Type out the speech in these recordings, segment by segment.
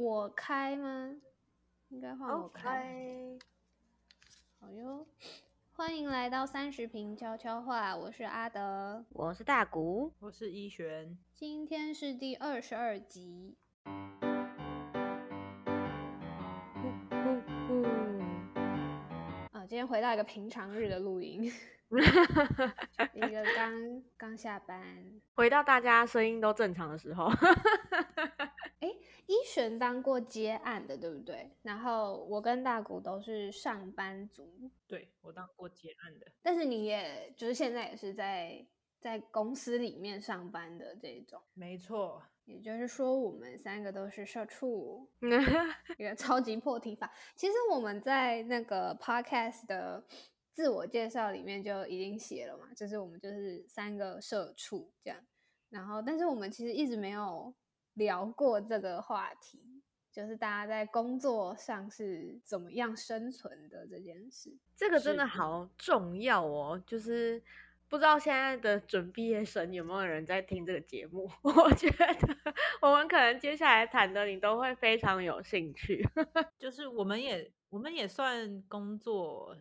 我开吗？应该换我开。开好哟，欢迎来到三十平悄悄话，我是阿德，我是大谷，我是一璇，今天是第二十二集。呼呼呼，啊，今天回到一个平常日的录音，一个刚刚下班。回到大家声音都正常的时候，哎，一璇当过接案的，对不对？然后我跟大古都是上班族，对我当过接案的，但是你也就是现在也是在在公司里面上班的这种，没错，也就是说我们三个都是社畜，一个超级破题法。其实我们在那个 podcast 的自我介绍里面就已经写了嘛，就是我们就是三个社畜这样。然后，但是我们其实一直没有聊过这个话题，就是大家在工作上是怎么样生存的这件事。这个真的好重要哦。就是不知道现在的准毕业生有没有人在听这个节目？我觉得我们可能接下来谈的你都会非常有兴趣。就是我们也我们也算工作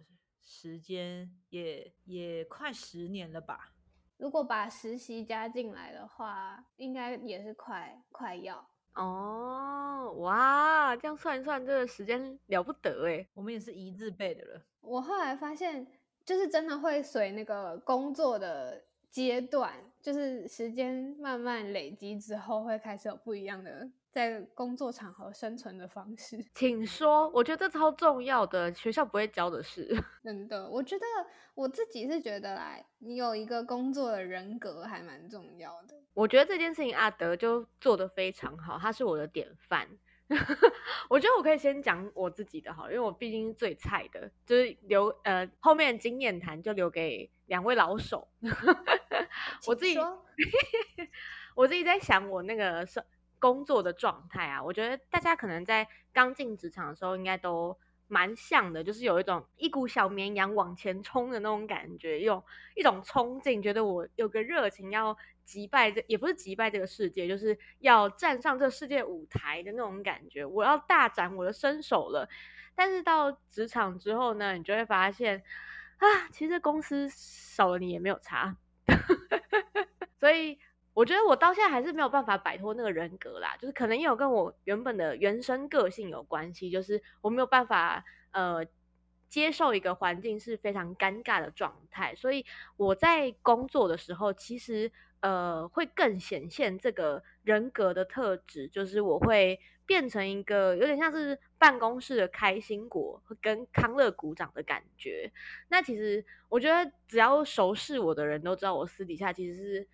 时间也也快十年了吧？如果把实习加进来的话，应该也是快快要。哦，哇，这样算一算，这个时间了不得哎。我们也是一字辈的了，我后来发现，就是真的会随那个工作的阶段，就是时间慢慢累积之后，会开始有不一样的在工作场合生存的方式。请说，我觉得这超重要的，学校不会教的事。真的，我觉得我自己是觉得来，你有一个工作的人格还蛮重要的。我觉得这件事情阿德就做得非常好，他是我的典范。我觉得我可以先讲我自己的好了，因为我毕竟是最菜的，就是留呃后面的经验谈就留给两位老手。我自己我自己在想我那个是工作的状态啊，我觉得大家可能在刚进职场的时候应该都蛮像的，就是有一种一股小绵羊往前冲的那种感觉，有一种冲劲，觉得我有个热情要击败这，也不是击败这个世界，就是要站上这世界舞台的那种感觉，我要大展我的身手了。但是到职场之后呢，你就会发现啊，其实公司少了你也没有差。所以我觉得我到现在还是没有办法摆脱那个人格啦，就是可能也有跟我原本的原生个性有关系，就是我没有办法呃接受一个环境是非常尴尬的状态，所以我在工作的时候其实呃会更显现这个人格的特质，就是我会变成一个有点像是办公室的开心果跟康乐鼓掌的感觉，那其实我觉得只要熟识我的人都知道，我私底下其实是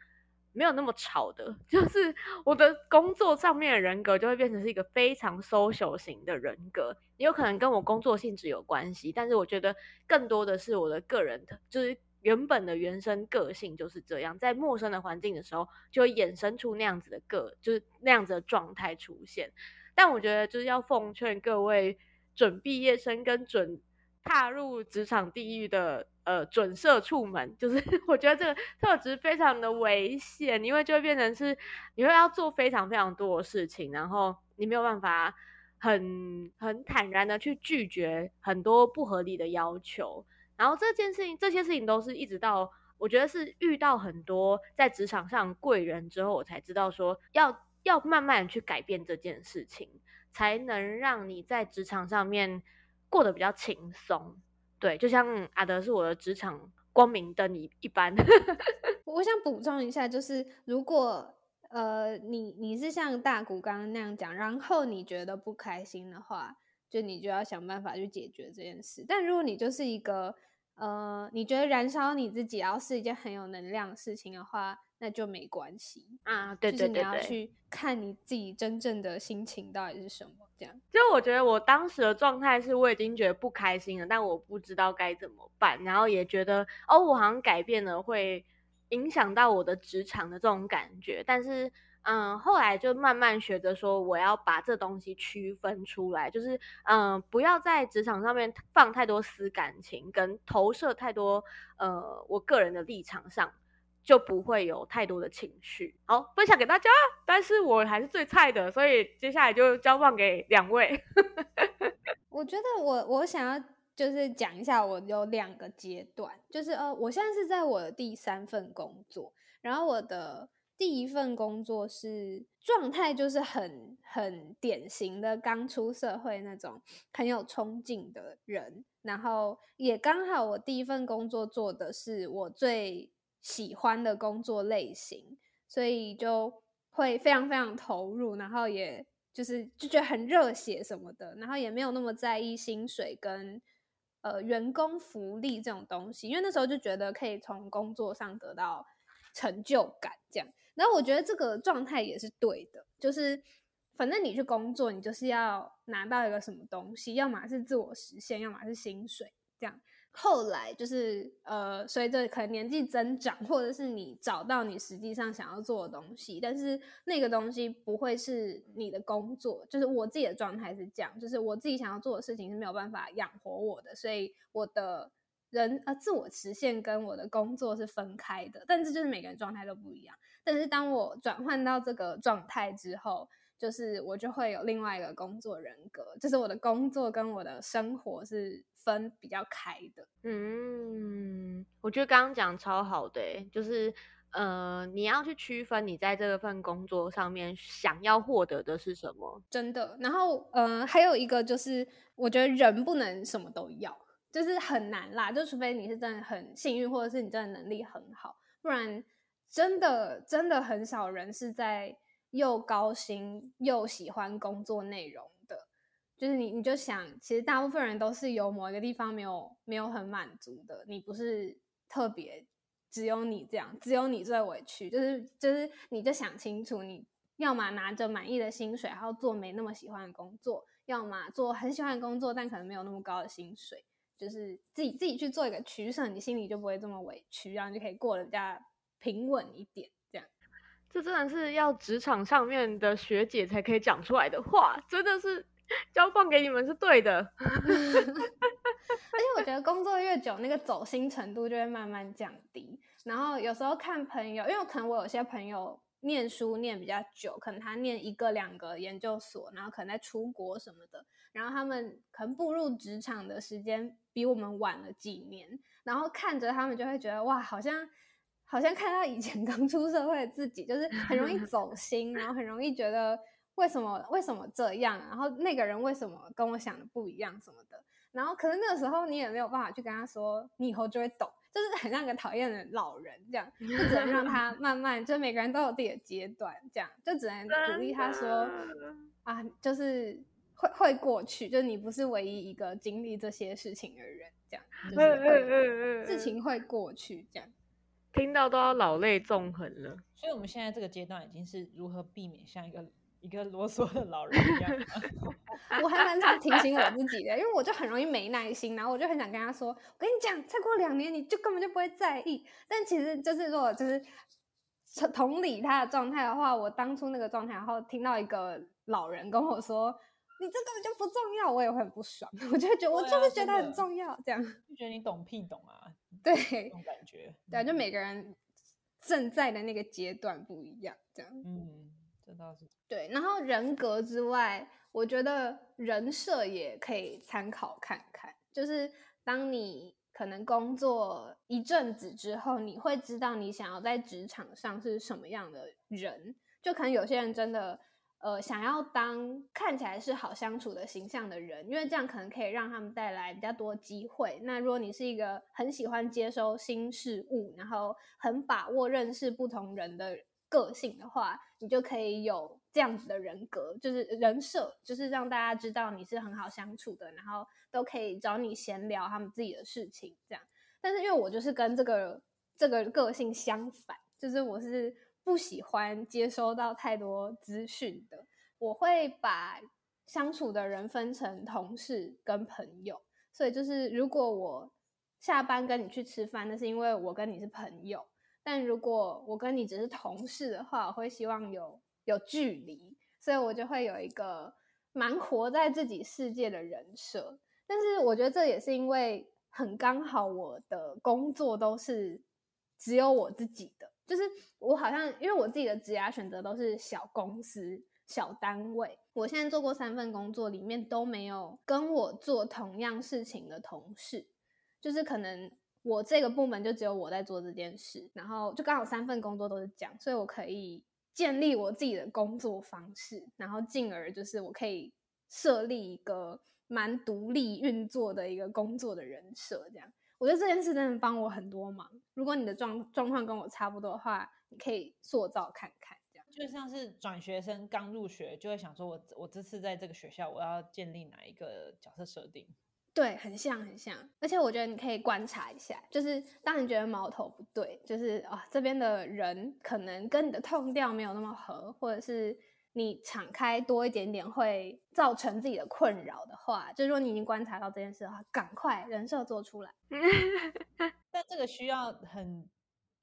没有那么吵的，就是我的工作上面的人格就会变成是一个非常 social 型的人格，也有可能跟我工作性质有关系，但是我觉得更多的是我的个人的，就是原本的原生个性就是这样，在陌生的环境的时候，就会衍生出那样子的个，就是那样子的状态出现。但我觉得就是要奉劝各位准毕业生跟准踏入职场地狱的呃准社畜们，就是 我觉得这个特质非常的危险，因为就会变成是你会要做非常非常多的事情，然后你没有办法很很坦然的去拒绝很多不合理的要求，然后这件事情这些事情都是一直到。我觉得是遇到很多在职场上贵人之后，我才知道说要要慢慢去改变这件事情，才能让你在职场上面过得比较轻松。对，就像阿德是我的职场光明灯一一般。我想补充一下，就是如果呃你你是像大谷刚刚那样讲，然后你觉得不开心的话，就你就要想办法去解决这件事。但如果你就是一个呃你觉得燃烧你自己，然后是一件很有能量的事情的话，那就没关系。啊，对就是你对对对，要去看你自己真正的心情到底是什么，这样。就我觉得我当时的状态是我已经觉得不开心了，但我不知道该怎么办，然后也觉得哦，我好像改变了会影响到我的职场的这种感觉，但是嗯，后来就慢慢学着说，我要把这东西区分出来，就是嗯，不要在职场上面放太多私感情，跟投射太多呃我个人的立场上。就不会有太多的情绪。好，分享给大家，但是我还是最菜的，所以接下来就交放给两位。我觉得我我想要就是讲一下，我有两个阶段，就是呃，我现在是在我的第三份工作，然后我的第一份工作是状态就是很很典型的刚出社会那种很有冲劲的人，然后也刚好我第一份工作做的是我最喜欢的工作类型，所以就会非常非常投入，然后也。就是就觉得很热血什么的，然后也没有那么在意薪水跟呃员工福利这种东西，因为那时候就觉得可以从工作上得到成就感这样。然后我觉得这个状态也是对的，就是反正你去工作，你就是要拿到一个什么东西，要么是自我实现，要么是薪水这样。后来就是呃，随着可能年纪增长，或者是你找到你实际上想要做的东西，但是那个东西不会是你的工作。就是我自己的状态是这样，就是我自己想要做的事情是没有办法养活我的，所以我的人呃自我实现跟我的工作是分开的。但是就是每个人状态都不一样。但是当我转换到这个状态之后，就是我就会有另外一个工作人格，就是我的工作跟我的生活是。分比较开的，嗯，我觉得刚刚讲超好的，就是呃，你要去区分你在这份工作上面想要获得的是什么，真的。然后，呃，还有一个就是，我觉得人不能什么都要，就是很难啦，就除非你是真的很幸运，或者是你真的能力很好，不然真的真的很少人是在又高薪又喜欢工作内容。就是你，你就想，其实大部分人都是有某一个地方没有没有很满足的。你不是特别，只有你这样，只有你最委屈。就是就是，你就想清楚，你要么拿着满意的薪水，然后做没那么喜欢的工作；要么做很喜欢的工作，但可能没有那么高的薪水。就是自己自己去做一个取舍，你心里就不会这么委屈，然后就可以过得比较平稳一点。这样，这真的是要职场上面的学姐才可以讲出来的话，真的是。交放给你们是对的，而且我觉得工作越久，那个走心程度就会慢慢降低。然后有时候看朋友，因为可能我有些朋友念书念比较久，可能他念一个两个研究所，然后可能在出国什么的，然后他们可能步入职场的时间比我们晚了几年，然后看着他们就会觉得哇，好像好像看到以前 刚出社会的自己，就是很容易走心，然后很容易觉得。为什么为什么这样？然后那个人为什么跟我想的不一样什么的？然后可是那个时候你也没有办法去跟他说，你以后就会懂，就是很像个讨厌的老人这样，就只能让他慢慢，就每个人都有自己的阶段，这样就只能鼓励他说啊，就是会会过去，就是你不是唯一一个经历这些事情的人，这样 就是事情会过去，这样听到都要老泪纵横了。所以我们现在这个阶段已经是如何避免像一个。一个啰嗦的老人一样，我还蛮常提醒我自己的，因为我就很容易没耐心，然后我就很想跟他说：“我跟你讲，再过两年你就根本就不会在意。”但其实就是如果就是同理他的状态的话，我当初那个状态，然后听到一个老人跟我说：“你这根本就不重要”，我也会很不爽。我就觉得我就是觉得很重要，这样就觉得你懂屁懂啊？对，这种感觉，对，就每个人正在的那个阶段不一样，这样，嗯。这倒是对，然后人格之外，我觉得人设也可以参考看看。就是当你可能工作一阵子之后，你会知道你想要在职场上是什么样的人。就可能有些人真的呃想要当看起来是好相处的形象的人，因为这样可能可以让他们带来比较多机会。那如果你是一个很喜欢接收新事物，然后很把握认识不同人的。个性的话，你就可以有这样子的人格，就是人设，就是让大家知道你是很好相处的，然后都可以找你闲聊他们自己的事情，这样。但是因为我就是跟这个这个个性相反，就是我是不喜欢接收到太多资讯的，我会把相处的人分成同事跟朋友，所以就是如果我下班跟你去吃饭，那是因为我跟你是朋友。但如果我跟你只是同事的话，我会希望有有距离，所以我就会有一个蛮活在自己世界的人设。但是我觉得这也是因为很刚好，我的工作都是只有我自己的，就是我好像因为我自己的职业选择都是小公司、小单位，我现在做过三份工作，里面都没有跟我做同样事情的同事，就是可能我这个部门就只有我在做这件事，然后就刚好三份工作都是这样，所以我可以建立我自己的工作方式，然后进而就是我可以设立一个蛮独立运作的一个工作的人设，这样。我觉得这件事真的帮我很多忙。如果你的状状况跟我差不多的话，你可以塑造看看，这样就像是转学生刚入学就会想说，我我这次在这个学校我要建立哪一个角色设定？对，很像很像。而且我觉得你可以观察一下，就是当你觉得矛头不对，就是啊这边的人可能跟你的痛调没有那么合，或者是。你敞开多一点点会造成自己的困扰的话，就是说你已经观察到这件事的话，赶快人设做出来。但这个需要很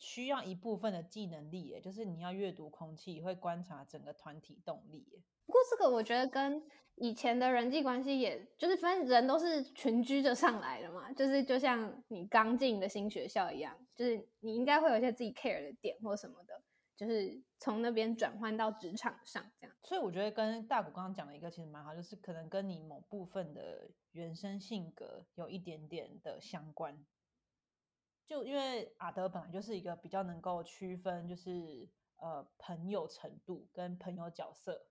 需要一部分的技能力，耶，就是你要阅读空气，会观察整个团体动力。不过这个我觉得跟以前的人际关系，也就是反正人都是群居着上来的嘛，就是就像你刚进的新学校一样，就是你应该会有一些自己 care 的点或什么的。就是从那边转换到职场上，这样。所以我觉得跟大谷刚刚讲的一个其实蛮好，就是可能跟你某部分的原生性格有一点点的相关。就因为阿德本来就是一个比较能够区分，就是呃朋友程度跟朋友角色，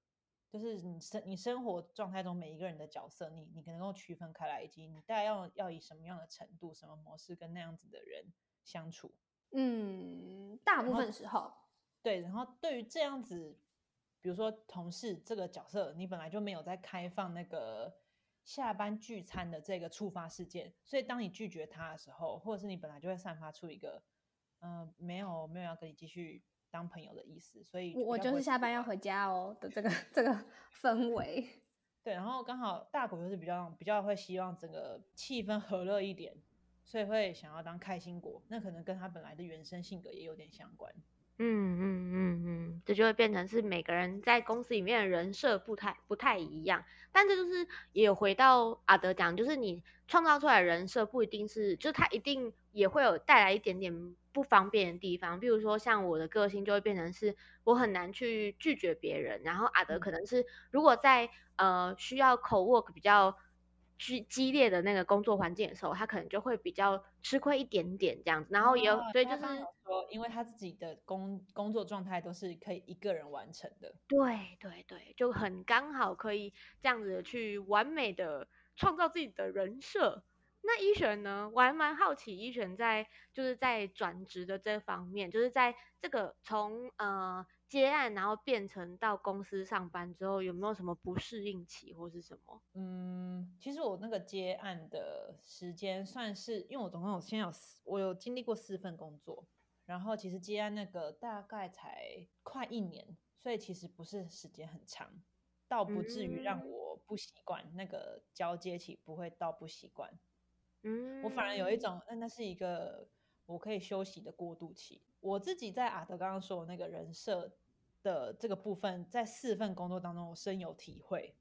就是你生你生活状态中每一个人的角色，你你能够区分开来，以及你大概要要以什么样的程度、什么模式跟那样子的人相处。嗯，大部分时候。对，然后对于这样子，比如说同事这个角色，你本来就没有在开放那个下班聚餐的这个触发事件，所以当你拒绝他的时候，或者是你本来就会散发出一个，嗯，没有没有要跟你继续当朋友的意思，所以我就是下班要回家哦的这个这个氛围。对，然后刚好大谷就是比较比较会希望整个气氛和乐一点，所以会想要当开心果，那可能跟他本来的原生性格也有点相关。嗯嗯嗯嗯，这就会变成是每个人在公司里面的人设不太不太一样，但这就是也有回到阿德讲，就是你创造出来人设不一定是，就他一定也会有带来一点点不方便的地方，比如说像我的个性就会变成是我很难去拒绝别人，然后阿德可能是如果在呃需要口 work 比较。激激烈的那个工作环境的时候，他可能就会比较吃亏一点点这样子，然后也有对，就是说，因为他自己的工工作状态都是可以一个人完成的，对对对，就很刚好可以这样子去完美的创造自己的人设。那一璇呢，我还蛮好奇，一璇在就是在转职的这方面，就是在这个从呃。接案，然后变成到公司上班之后，有没有什么不适应期或是什么？嗯，其实我那个接案的时间算是，因为我总共有先有四，我有经历过四份工作，然后其实接案那个大概才快一年，所以其实不是时间很长，倒不至于让我不习惯那个交接期，不会到不习惯。嗯，我反而有一种，那那是一个我可以休息的过渡期。我自己在阿德刚刚说的那个人设的这个部分，在四份工作当中，我深有体会。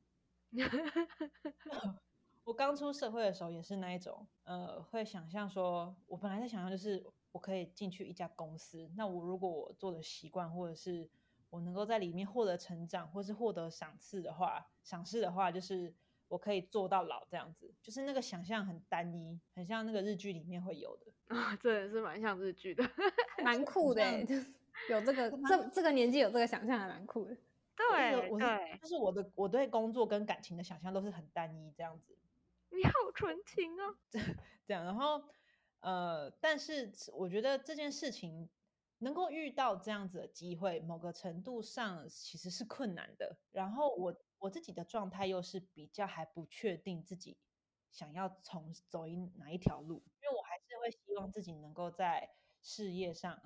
我刚出社会的时候也是那一种，呃，会想象说，我本来在想象就是我可以进去一家公司，那我如果我做的习惯，或者是我能够在里面获得成长，或是获得赏赐的话，赏赐的话，就是我可以做到老这样子，就是那个想象很单一，很像那个日剧里面会有的啊，这也是蛮像日剧的。蛮酷的，有这个这这个年纪有这个想象还蛮酷的。对，对，就是我的我对工作跟感情的想象都是很单一这样子。你好纯情啊，这样，然后呃，但是我觉得这件事情能够遇到这样子的机会，某个程度上其实是困难的。然后我我自己的状态又是比较还不确定自己想要从走一哪一条路，因为我还是会希望自己能够在。事业上，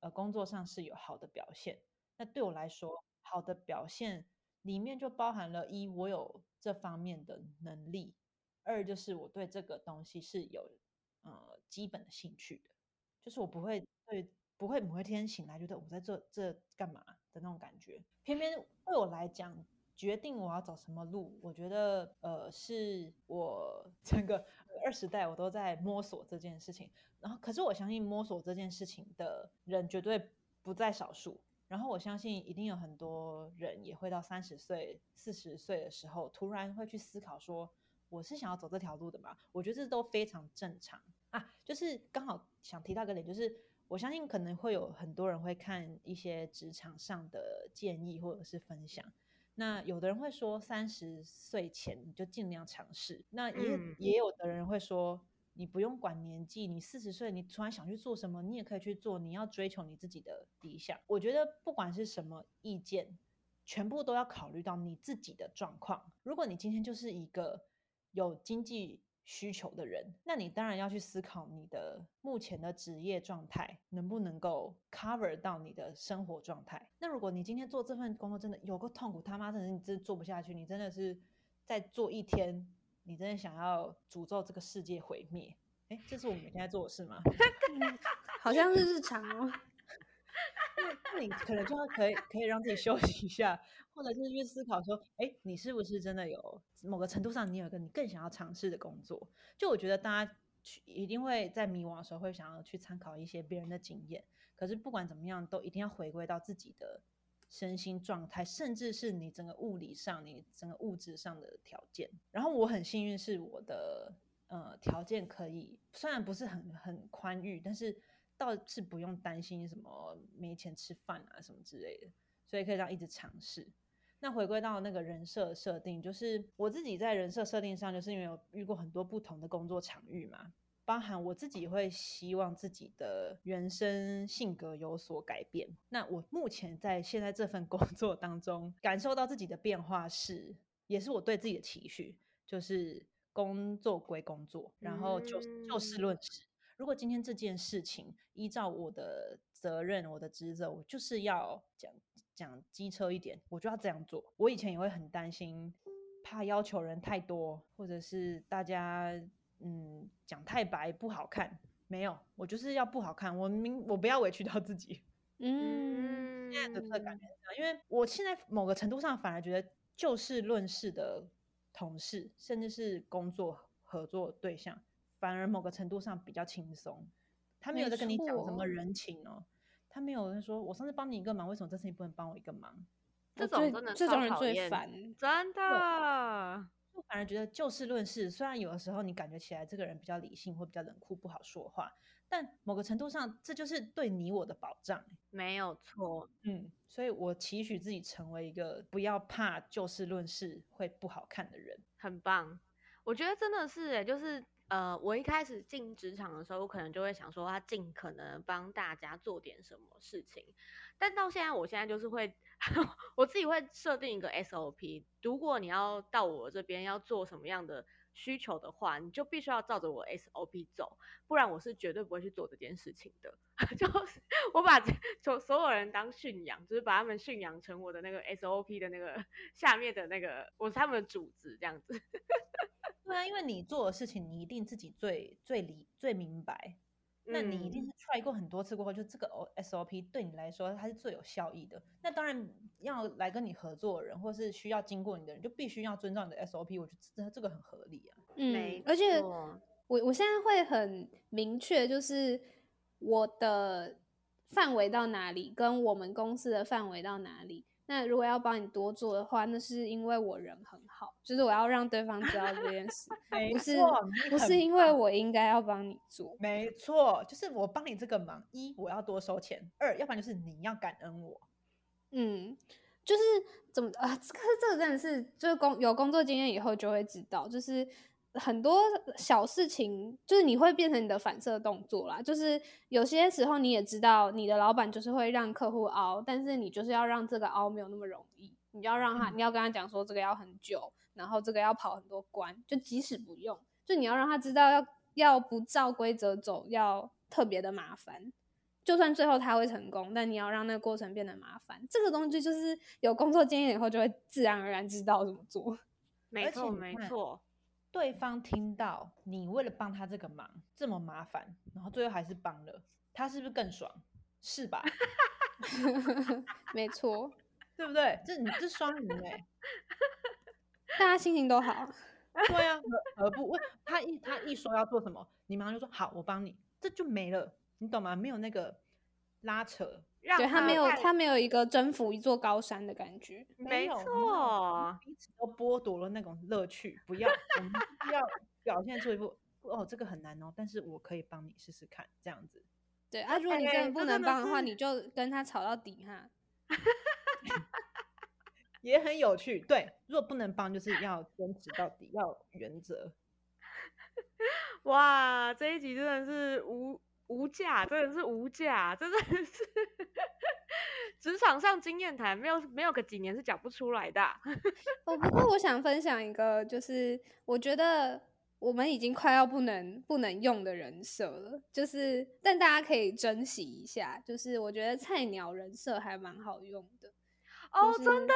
呃，工作上是有好的表现。那对我来说，好的表现里面就包含了：一，我有这方面的能力；二，就是我对这个东西是有呃基本的兴趣的。就是我不会对不会某一天醒来觉得我在做这干嘛的那种感觉。偏偏对我来讲，决定我要走什么路，我觉得呃是我 整个。二十代我都在摸索这件事情，然后可是我相信摸索这件事情的人绝对不在少数。然后我相信一定有很多人也会到三十岁、四十岁的时候，突然会去思考说，我是想要走这条路的嘛？我觉得这都非常正常啊。就是刚好想提到个点，就是我相信可能会有很多人会看一些职场上的建议或者是分享。那有的人会说，三十岁前你就尽量尝试。那也也有的人会说。你不用管年纪，你四十岁，你突然想去做什么，你也可以去做。你要追求你自己的理想，我觉得不管是什么意见，全部都要考虑到你自己的状况。如果你今天就是一个有经济需求的人，那你当然要去思考你的目前的职业状态能不能够 cover 到你的生活状态。那如果你今天做这份工作真的有个痛苦，他妈的，你真的做不下去，你真的是在做一天。你真的想要诅咒这个世界毁灭？哎，这是我们现在做的事吗？好像是日常哦。那你可能就要可以可以让自己休息一下，或者就是去思考说，哎，你是不是真的有某个程度上，你有一个你更想要尝试的工作？就我觉得大家去一定会在迷惘的时候会想要去参考一些别人的经验，可是不管怎么样，都一定要回归到自己的。身心状态，甚至是你整个物理上、你整个物质上的条件。然后我很幸运，是我的呃条件可以，虽然不是很很宽裕，但是倒是不用担心什么没钱吃饭啊什么之类的，所以可以这样一直尝试。那回归到那个人设设定，就是我自己在人设设定上，就是因为有遇过很多不同的工作场域嘛。包含我自己会希望自己的原生性格有所改变。那我目前在现在这份工作当中感受到自己的变化是，也是我对自己的期许，就是工作归工作，然后就就事论事。如果今天这件事情依照我的责任、我的职责，我就是要讲讲机车一点，我就要这样做。我以前也会很担心，怕要求人太多，或者是大家。嗯，讲太白不好看，没有，我就是要不好看，我明我不要委屈到自己。嗯，现在的这感觉这样，因为我现在某个程度上反而觉得就事论事的同事，甚至是工作合作对象，反而某个程度上比较轻松。他没有在跟你讲什么人情哦，他没有人说我上次帮你一个忙，为什么这次你不能帮我一个忙？这种真的这种人最烦，真的。反而觉得就事论事，虽然有的时候你感觉起来这个人比较理性或比较冷酷不好说话，但某个程度上这就是对你我的保障，没有错。嗯，所以我期许自己成为一个不要怕就事论事会不好看的人，很棒。我觉得真的是，哎，就是呃，我一开始进职场的时候，我可能就会想说，他尽可能帮大家做点什么事情，但到现在，我现在就是会。我自己会设定一个 SOP，如果你要到我这边要做什么样的需求的话，你就必须要照着我 SOP 走，不然我是绝对不会去做这件事情的。就是我把所所有人当驯养，就是把他们驯养成我的那个 SOP 的那个下面的那个，我是他们的主子这样子。对啊，因为你做的事情，你一定自己最最理最明白。那你一定是 try 过很多次过后，就这个 O S O P 对你来说它是最有效益的。那当然要来跟你合作的人，或是需要经过你的人，就必须要遵照你的 S O P。我觉得这个很合理啊。嗯，而且我我现在会很明确，就是我的范围到哪里，跟我们公司的范围到哪里。那如果要帮你多做的话，那是因为我人很好，就是我要让对方知道这件事，不是不是因为我应该要帮你做。没错，就是我帮你这个忙，一我要多收钱，二要不然就是你要感恩我。嗯，就是怎么啊？可是这个真的是，就是工有工作经验以后就会知道，就是。很多小事情，就是你会变成你的反射动作啦。就是有些时候你也知道，你的老板就是会让客户熬，但是你就是要让这个熬没有那么容易。你要让他，你要跟他讲说这个要很久，然后这个要跑很多关。就即使不用，就你要让他知道，要要不照规则走，要特别的麻烦。就算最后他会成功，但你要让那个过程变得麻烦。这个东西就是有工作经验以后，就会自然而然知道怎么做。没错，没错。对方听到你为了帮他这个忙这么麻烦，然后最后还是帮了，他是不是更爽？是吧？没错，对不对？这你这双赢哎，大家心情都好。对啊，而不？他一他一说要做什么，你马上就说好，我帮你，这就没了，你懂吗？没有那个拉扯，对他没有他没有一个征服一座高山的感觉。没有错，彼此都剥夺了那种乐趣。不要，我们就是要表现出一副哦，这个很难哦，但是我可以帮你试试看，这样子。对啊，如果你哎真的不能帮的话，是你就跟他吵到底哈。也很有趣。对，如果不能帮，就是要坚持到底，要原则。哇，这一集真的是无无价，真的是无价，真的是 职场上经验谈，没有没有个几年是讲不出来的啊。哦，不过我想分享一个，就是我觉得我们已经快要不能不能用的人设了，就是但大家可以珍惜一下，就是我觉得菜鸟人设还蛮好用的。哦，就是真的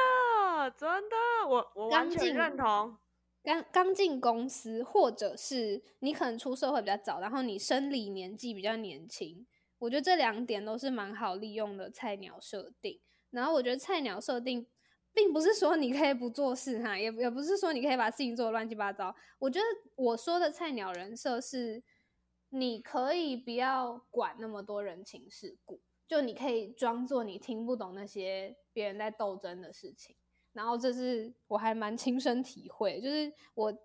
真的，我我完刚全认同。刚刚进公司，或者是你可能出社会比较早，然后你生理年纪比较年轻，我觉得这两点都是蛮好利用的菜鸟设定。然后我觉得菜鸟设定，并不是说你可以不做事哈，也也不是说你可以把事情做乱七八糟。我觉得我说的菜鸟人设是，你可以不要管那么多人情世故，就你可以装作你听不懂那些别人在斗争的事情。然后这是我还蛮亲身体会，就是我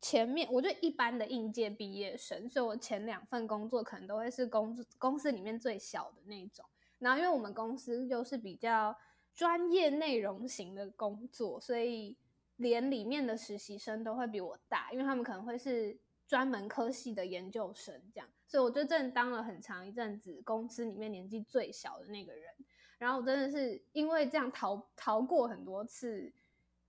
前面我就一般的应届毕业生，所以我前两份工作可能都会是公公司里面最小的那种。然后因为我们公司又是比较专业内容型的工作，所以连里面的实习生都会比我大，因为他们可能会是专门科系的研究生这样，所以我就真的当了很长一阵子公司里面年纪最小的那个人。然后我真的是因为这样逃逃过很多次，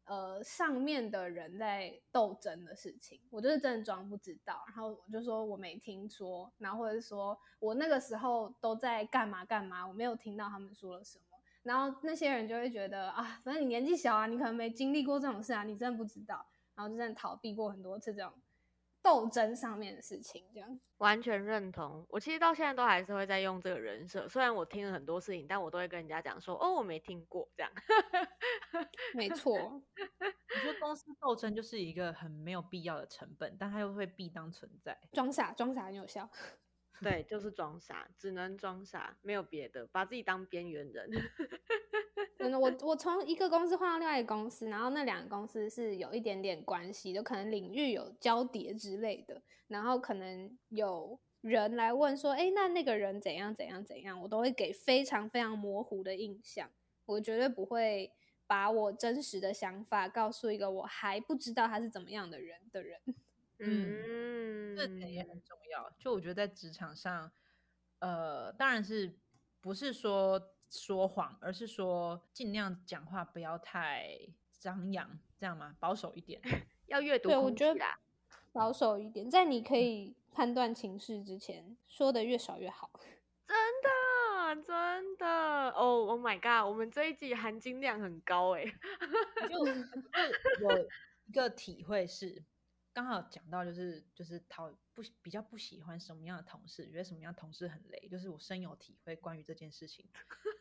呃，上面的人在斗争的事情，我就是真的装不知道。然后我就说我没听说，然后或者是说我那个时候都在干嘛干嘛，我没有听到他们说了什么。然后那些人就会觉得啊，反正你年纪小啊，你可能没经历过这种事啊，你真的不知道。然后就真的逃避过很多次这种斗争上面的事情，这样。完全认同，我其实到现在都还是会在用这个人设，虽然我听了很多事情，但我都会跟人家讲说，哦，我没听过这样。没错，我觉得公司斗争就是一个很没有必要的成本，但它又会必当存在。装傻装傻很有效。对，就是装傻，只能装傻，没有别的，把自己当边缘人。真的，我我 从一个公司换到另外一个公司，然后那两个公司是有一点点关系就，可能领域有交叠之类的，然后可能有人来问说，哎，那那个人怎样怎样怎样，我都会给非常非常模糊的印象，我绝对不会把我真实的想法告诉一个我还不知道他是怎么样的人的人。嗯，这点也很重要。就我觉得在职场上，呃，当然是不是说说谎，而是说尽量讲话不要太张扬，这样吗？保守一点。要阅读对，我觉得。保守一点，在你可以判断情势之前，说的越少越好。真的，真的哦、oh,，Oh my god，我们这一集含金量很高哎。就就有一个体会是，刚好讲到就是就是讨不比较不喜欢什么样的同事，觉得什么样的同事很累，就是我深有体会关于这件事情，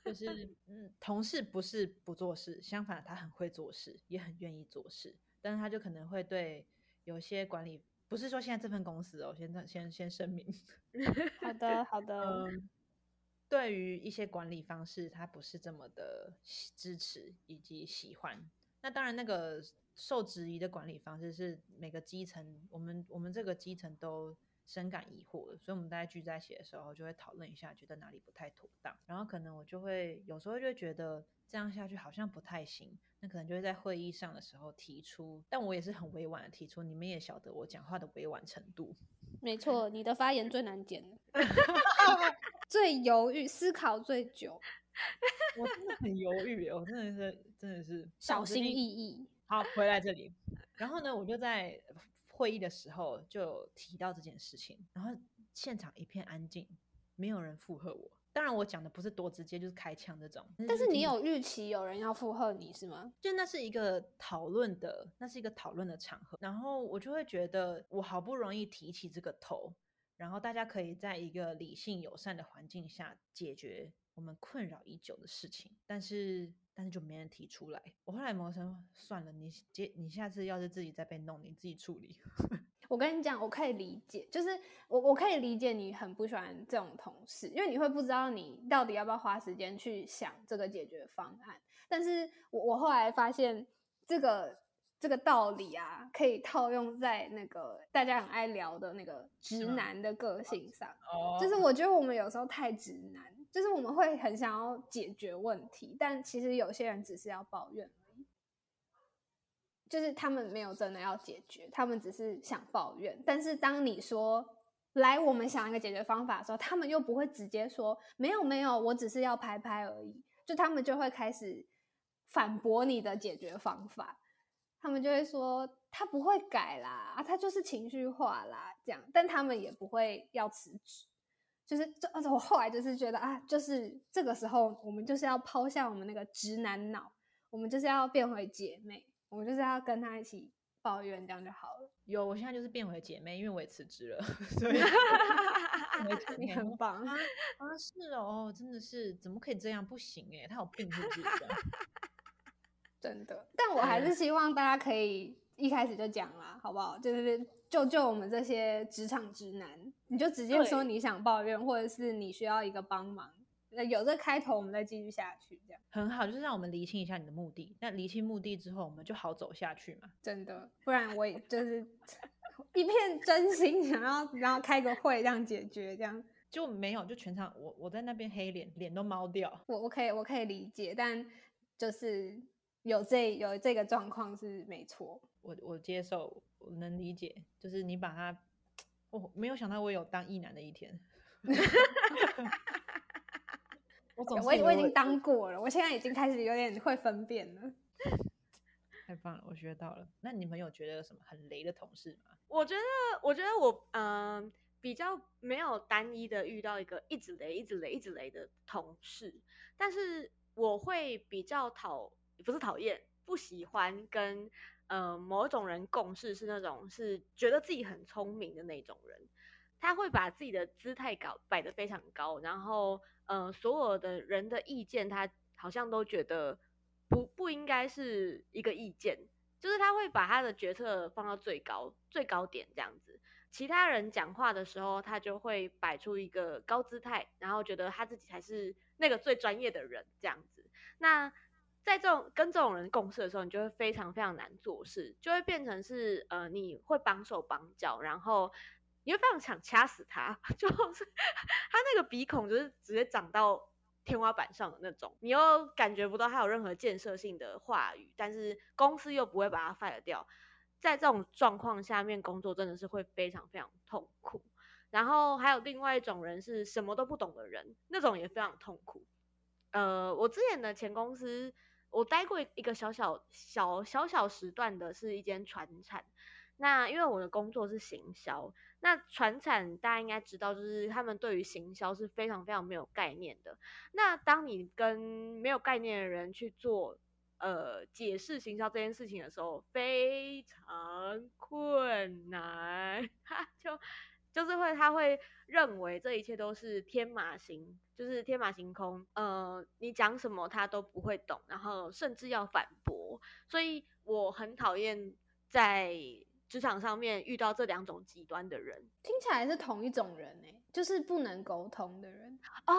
就是 嗯，同事不是不做事，相反他很会做事，也很愿意做事，但是他就可能会对有些管理，不是说现在这份公司哦，先先先声明，好的，好的。嗯，对于一些管理方式，他不是这么的支持以及喜欢。那当然，那个受质疑的管理方式是每个基层，我们我们这个基层都深感疑惑的，所以我们大家聚在一起的时候，就会讨论一下，觉得哪里不太妥当。然后可能我就会有时候就会觉得这样下去好像不太行，那可能就会在会议上的时候提出，但我也是很委婉的提出，你们也晓得我讲话的委婉程度。没错，你的发言最难剪的，最犹豫，思考最久，我真的很犹豫，我真的是真的是小心翼翼。翼。好，回来这里。然后呢，我就在会议的时候就提到这件事情，然后现场一片安静，没有人附和我。当然，我讲的不是多直接，就是开枪这种。但是你有预期有人要附和你是吗？就那是一个讨论的，那是一个讨论的场合，然后我就会觉得，我好不容易提起这个头，然后大家可以在一个理性友善的环境下解决我们困扰已久的事情，但是但是就没人提出来。我后来磨成算了，你接你下次要是自己再被弄，你自己处理。我跟你讲，我可以理解，就是我我可以理解你很不喜欢这种同事，因为你会不知道你到底要不要花时间去想这个解决方案。但是我我后来发现这个这个道理啊，可以套用在那个大家很爱聊的那个直男的个性上。哦就是我觉得我们有时候太直男，就是我们会很想要解决问题，但其实有些人只是要抱怨而已，就是他们没有真的要解决，他们只是想抱怨。但是当你说来，我们想一个解决方法的时候，他们又不会直接说没有没有，我只是要拍拍而已，就他们就会开始反驳你的解决方法。他们就会说他不会改啦，他就是情绪化啦，这样，但他们也不会要辞职，就是这，而且我后来就是觉得啊，就是这个时候我们就是要抛下我们那个直男脑，我们就是要变回姐妹，我们就是要跟他一起抱怨，这样就好了。有，我现在就是变回姐妹，因为我也辞职了，所以 你很棒，啊啊，是哦，真的是怎么可以这样？不行哎，他有病是不是？真的。但我还是希望大家可以一开始就讲啦，好不好？就是就就我们这些职场直男，你就直接说你想抱怨，或者是你需要一个帮忙。那有这开头，我们再继续下去，这样很好，就是让我们厘清一下你的目的。那厘清目的之后，我们就好走下去嘛。真的，不然我也就是 一片真心想要，然后开个会这样解决，这样就没有，就全场我我在那边黑脸，脸都猫掉。我我可以我可以理解，但就是有这有这个状况是没错。我我接受，我能理解，就是你把他，我没有想到我有当异男的一天。我总我已我已经当过了，我现在已经开始有点会分辨了。太棒了，我学到了。那你们有觉得有什么很雷的同事吗？我觉得，我觉得我嗯、呃比较没有单一的遇到一个一直雷、一直雷、一直雷的同事，但是我会比较讨，不是讨厌，不喜欢跟呃某种人共事，是那种是觉得自己很聪明的那种人，他会把自己的姿态搞摆得非常高，然后呃所有的人的意见，他好像都觉得不不应该是一个意见，就是他会把他的决策放到最高最高点这样子。其他人讲话的时候，他就会摆出一个高姿态，然后觉得他自己才是那个最专业的人这样子。那在这种跟这种人共事的时候，你就会非常非常难做事，就会变成是呃你会绑手绑脚，然后你会非常想掐死他，就是他那个鼻孔就是直接长到天花板上的那种，你又感觉不到他有任何建设性的话语，但是公司又不会把他 fire 掉。在这种状况下面工作真的是会非常非常痛苦。然后还有另外一种人是什么都不懂的人，那种也非常痛苦。呃，我之前的前公司，我待过一个小小小小小时段的是一间船产。那因为我的工作是行销，那船产大家应该知道，就是他们对于行销是非常非常没有概念的。那当你跟没有概念的人去做呃解释行销这件事情的时候，非常困难，就就是会他会认为这一切都是天马行，就是天马行空，呃，你讲什么他都不会懂，然后甚至要反驳，所以我很讨厌在职场上面遇到这两种极端的人。听起来是同一种人哎、就是不能沟通的人。哦，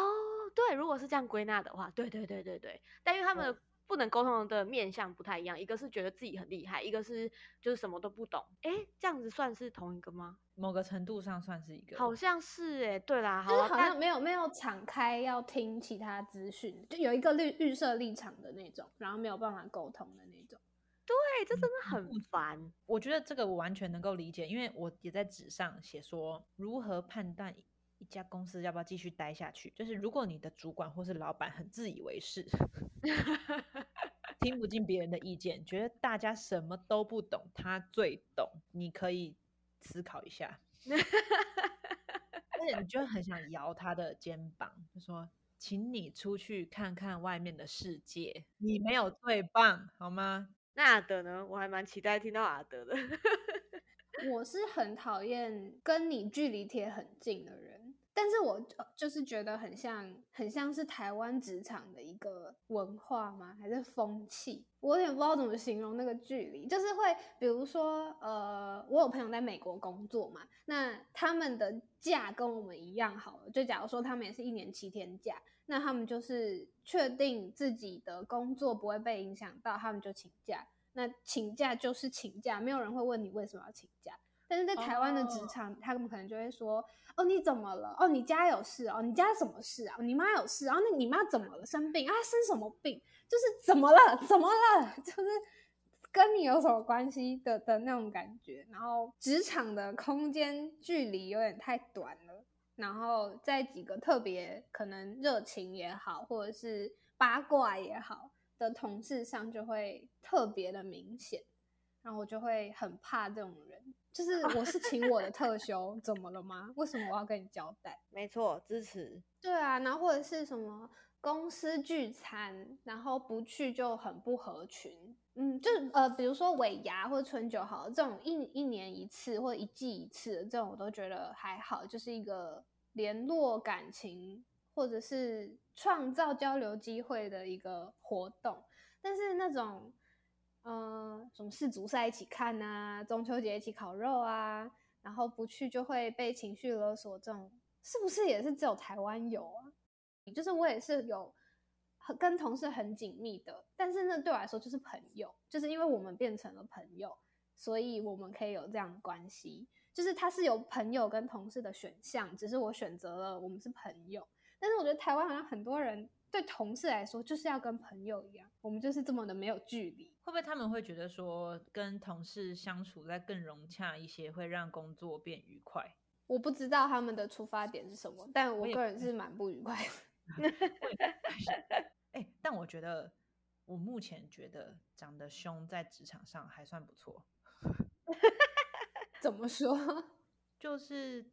对，如果是这样归纳的话，对对对对对，但因为他们的不能沟通的面相不太一样，一个是觉得自己很厉害，一个是就是什么都不懂。诶，这样子算是同一个吗？某个程度上算是一个，好像是诶，对啦，好就是好像没有没有敞开要听其他资讯，就有一个预预设立场的那种，然后没有办法沟通的那种。对，这真的很嗯烦。我觉得这个我完全能够理解，因为我也在纸上写说如何判断一一家公司要不要继续待下去。就是如果你的主管或是老板很自以为是，听不进别人的意见，觉得大家什么都不懂，他最懂，你可以思考一下。而且你就会很想摇他的肩膀，就说：“请你出去看看外面的世界，你没有最棒，好吗？”那阿德呢？我还蛮期待听到阿德的。我是很讨厌跟你距离贴很近的人，但是我就是觉得很像，很像是台湾职场的一个文化吗？还是风气？我有点不知道怎么形容那个距离。就是会，比如说，呃，我有朋友在美国工作嘛，那他们的假跟我们一样好了。就假如说他们也是一年七天假，那他们就是确定自己的工作不会被影响到，他们就请假。那请假就是请假，没有人会问你为什么要请假。但是在台湾的职场，他们可能就会说：“哦，你怎么了？哦，你家有事哦？你家什么事啊？你妈有事？然后那你妈怎么了？生病啊？生什么病？就是怎么了？怎么了？就是跟你有什么关系的的那种感觉。然后职场的空间距离有点太短了。然后在几个特别可能热情也好，或者是八卦也好的同事上，就会特别的明显。然后我就会很怕这种人。”就是我是请我的特休，怎么了吗？为什么我要跟你交代？没错，支持。对啊，然后或者是什么公司聚餐，然后不去就很不合群。嗯，就呃，比如说尾牙或者春酒，好，这种一一年一次或者一季一次这种，我都觉得还好，就是一个联络感情或者是创造交流机会的一个活动。但是那种。嗯，什么世足赛一起看啊，中秋节一起烤肉啊，然后不去就会被情绪勒索，这种是不是也是只有台湾有啊？就是我也是有跟同事很紧密的，但是那对我来说就是朋友，就是因为我们变成了朋友，所以我们可以有这样的关系。就是他是有朋友跟同事的选项，只是我选择了我们是朋友。但是我觉得台湾好像很多人。对同事来说，就是要跟朋友一样，我们就是这么的没有距离。会不会他们会觉得说，跟同事相处再更融洽一些，会让工作变愉快？我不知道他们的出发点是什么，但我个人是蛮不愉快的。哎，但我觉得我目前觉得长得凶在职场上还算不错。怎么说？就是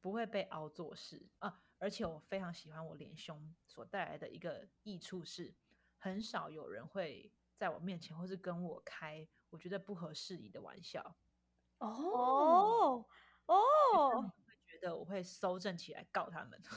不会被熬做事啊。而且我非常喜欢我连胸所带来的一个益处是，很少有人会在我面前或是跟我开我觉得不合时宜的玩笑。哦哦，会觉得我会收正起来告他们。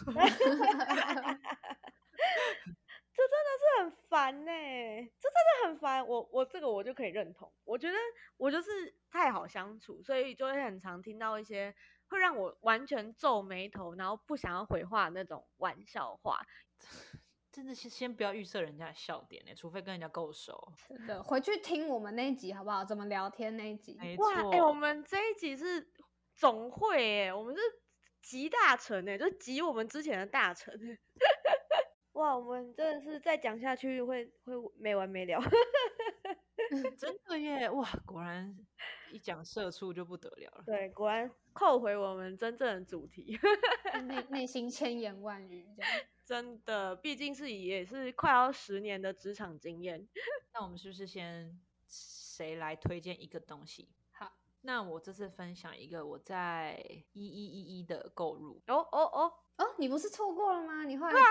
这真的是很烦呢，这真的很烦。我我这个我就可以认同，我觉得我就是太好相处，所以就会很常听到一些。会让我完全皱眉头，然后不想要回话那种玩笑话，真的是先不要预设人家的笑点呢，除非跟人家够熟。是的，回去听我们那一集好不好？怎么聊天那一集？哇，哎，我们这一集是总会哎，我们是集大成哎，就集我们之前的大成。哇，我们真的是再讲下去会会没完没了。真的耶，哇，果然一讲社畜就不得了了。对，果然。扣回我们真正的主题，内内心千言万语这样。真的，毕竟是也是快要十年的职场经验。那我们是不是先谁来推荐一个东西？好，那我这次分享一个我在一一一一的购入。哦哦哦哦，你不是错过了吗？你后来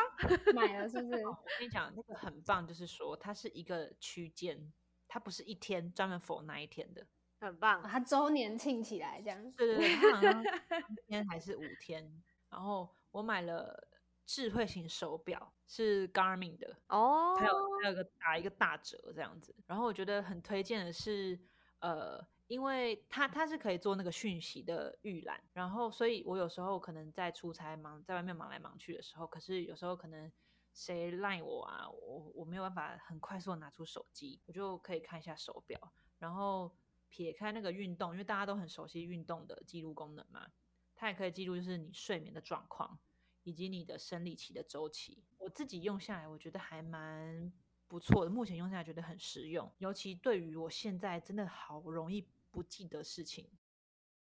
买了是不是？我跟你讲，那个很棒，就是说它是一个区间，它不是一天专门 for 那一天的。很棒，他周年庆起来这样。对对对，他好像三天还是五天。然后我买了智慧型手表，是 Garmin 的哦，还有还有个打一个大折这样子。然后我觉得很推荐的是，呃，因为它它是可以做那个讯息的预览。然后，所以我有时候可能在出差忙，在外面忙来忙去的时候，可是有时候可能谁赖我啊，我我没有办法很快速的拿出手机，我就可以看一下手表，然后。撇开那个运动，因为大家都很熟悉运动的记录功能嘛，它也可以记录就是你睡眠的状况以及你的生理期的周期。我自己用下来，我觉得还蛮不错的。目前用下来觉得很实用，尤其对于我现在真的好容易不记得事情，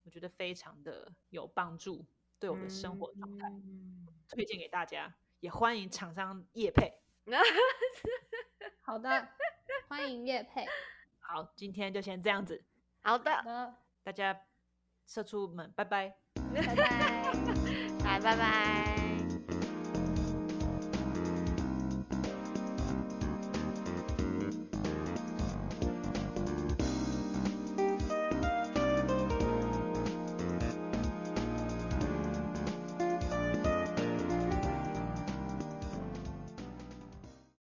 我觉得非常的有帮助，对我的生活状态，推荐给大家，也欢迎厂商叶配。好的，欢迎叶配。好，今天就先这样子。好的，大家社畜们，拜拜，拜拜，来，拜拜。